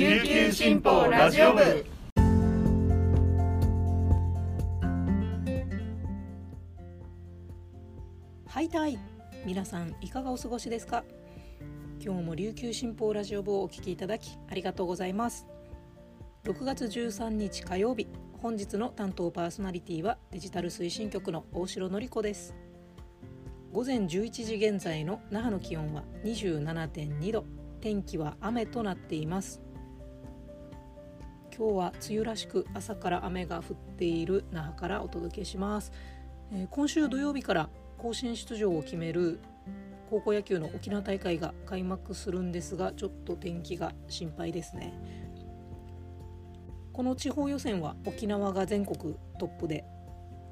琉球新報ラジオ部。はいたい皆さんいかがお過ごしですか？今日も琉球新報ラジオ部をお聞きいただきありがとうございます。6月13日火曜日本日の担当パーソナリティはデジタル推進局の大城典子です。午前11時現在の那覇の気温は27.2度天気は雨となっています。今日は梅雨らしく朝から雨が降っている那覇からお届けします、えー、今週土曜日から甲子園出場を決める高校野球の沖縄大会が開幕するんですがちょっと天気が心配ですね。この地方予選は沖縄が全国トップで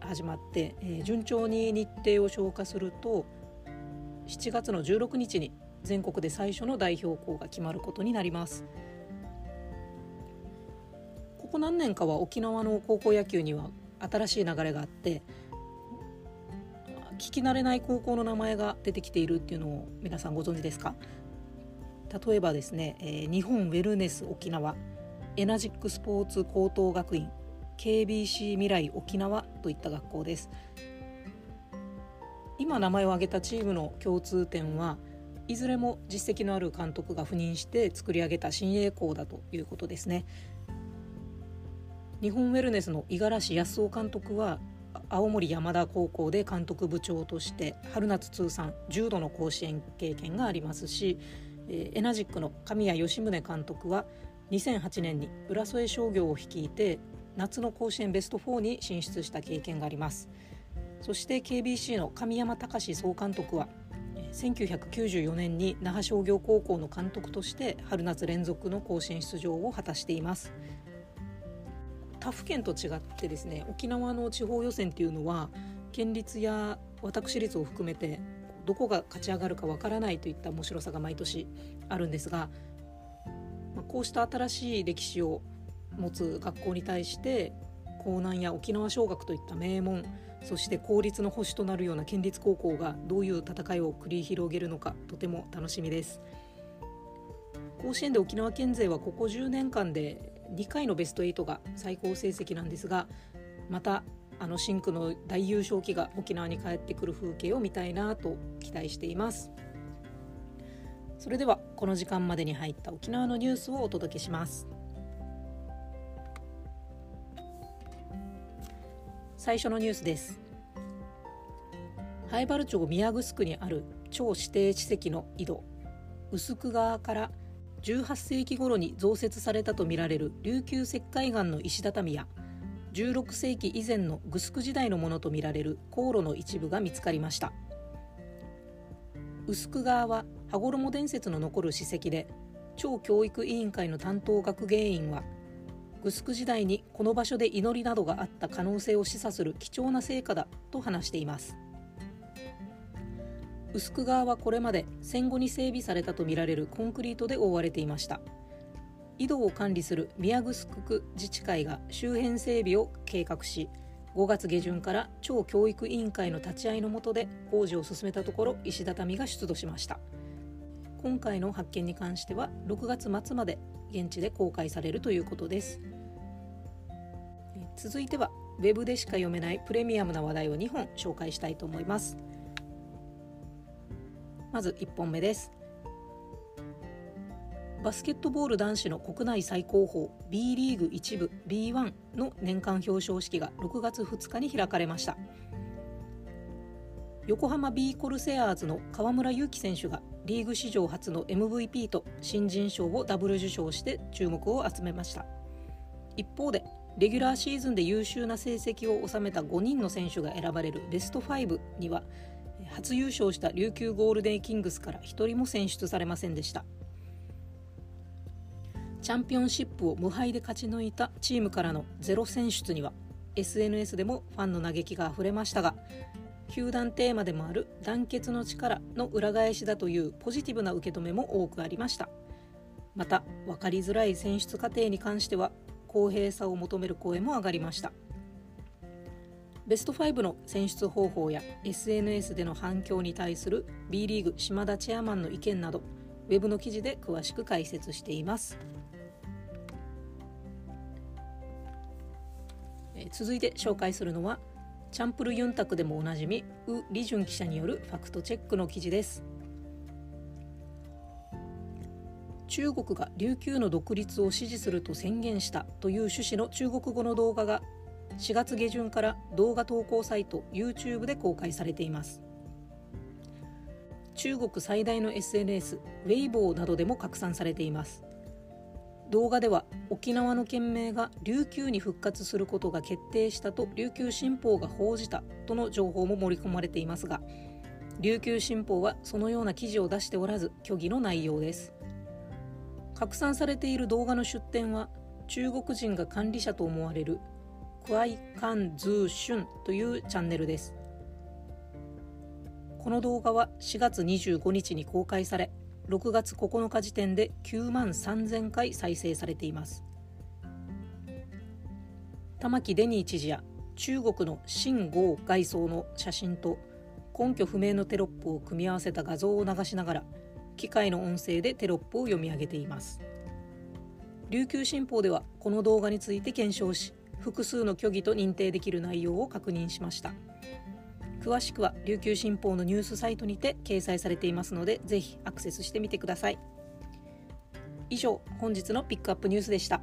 始まって、えー、順調に日程を消化すると7月の16日に全国で最初の代表校が決まることになります。ここ何年かは沖縄の高校野球には新しい流れがあって聞き慣れない高校の名前が出てきているっていうのを皆さんご存知ですか？例えばですね、えー、日本ウェルネス沖縄エナジックスポーツ高等学院 KBC 未来沖縄といった学校です。今名前を挙げたチームの共通点はいずれも実績のある監督が赴任して作り上げた新栄校だということですね。日本ウェルネスの五十嵐康夫監督は青森山田高校で監督部長として春夏通算10度の甲子園経験がありますしエナジックの神谷義宗監督は2008年に浦添商業を率いて夏の甲子園ベスト4に進出した経験があります。そして KBC の神山隆総監督は1994年に那覇商業高校の監督として春夏連続の甲子園出場を果たしています。他府県と違ってですね沖縄の地方予選っていうのは県立や私立を含めてどこが勝ち上がるかわからないといった面白さが毎年あるんですがまあこうした新しい歴史を持つ学校に対して江南や沖縄尚学といった名門そして公立の保守となるような県立高校がどういう戦いを繰り広げるのかとても楽しみです。甲子園で沖縄県勢はここ10年間で2回のベスト8が最高成績なんですがまたあの深紅の大優勝旗が沖縄に帰ってくる風景を見たいなと期待しています。それではこの時間までに入った沖縄のニュースをお届けします。最初のニュースです。灰原町宮城にある超指定史跡の井戸臼久川から18世紀頃に増設されたとみられる琉球石灰岩の石畳や16世紀以前のグスク時代のものとみられる航路の一部が見つかりました。臼久川は羽衣伝説の残る史跡で超教育委員会の担当学芸員はグスク時代にこの場所で祈りなどがあった可能性を示唆する貴重な成果だと話しています。臼久川はこれまで戦後に整備されたとみられるコンクリートで覆われていました。井戸を管理する宮城区自治会が周辺整備を計画し5月下旬から超教育委員会の立ち会いのもとで工事を進めたところ石畳が出土しました。今回の発見に関しては6月末まで現地で公開されるということです。続いてはウェブでしか読めないプレミアムな話題を2本紹介したいと思います。まず1本目です。バスケットボール男子の国内最高峰 B リーグ1部 B1 の年間表彰式が6月2日に開かれました。横浜 B コルセアーズの河村勇輝選手がリーグ史上初の MVP と新人賞をダブル受賞して注目を集めました。一方でレギュラーシーズンで優秀な成績を収めた5人の選手が選ばれるベスト5には初優勝した琉球ゴールデンキングスから1人も選出されませんでした。チャンピオンシップを無敗で勝ち抜いたチームからのゼロ選出には SNS でもファンの嘆きがあふれましたが球団テーマでもある団結の力の裏返しだというポジティブな受け止めも多くありました。また分かりづらい選出過程に関しては公平さを求める声も上がりました。ベスト5の選出方法や SNS での反響に対する B リーグ島田チェアマンの意見などウェブの記事で詳しく解説しています。続いて紹介するのはチャンプルユンタクでもおなじみウ・リジュン記者によるファクトチェックの記事です中国が琉球の独立を支持すると宣言したという趣旨の中国語の動画が4月下旬から動画投稿サイト YouTube で公開されています。中国最大の SNS ウェイボーなどでも拡散されています。動画では沖縄の県名が琉球に復活することが決定したと琉球新報が報じたとの情報も盛り込まれていますが琉球新報はそのような記事を出しておらず虚偽の内容です。拡散されている動画の出典は中国人が管理者と思われるクワイカンズーシュンというチャンネルです。この動画は4月25日に公開され6月9日時点で9万3000回再生されています。玉城デニー知事や中国の秦剛外相の写真と根拠不明のテロップを組み合わせた画像を流しながら機械の音声でテロップを読み上げています。琉球新報ではこの動画について検証し複数の虚偽と認定できる内容を確認しました。詳しくは琉球新報のニュースサイトにて掲載されていますのでぜひアクセスしてみてください。以上本日のピックアップニュースでした。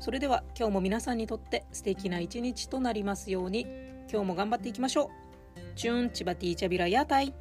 それでは今日も皆さんにとって素敵な一日となりますように。今日も頑張っていきましょう。チューンチバティーチャビラヤータイ。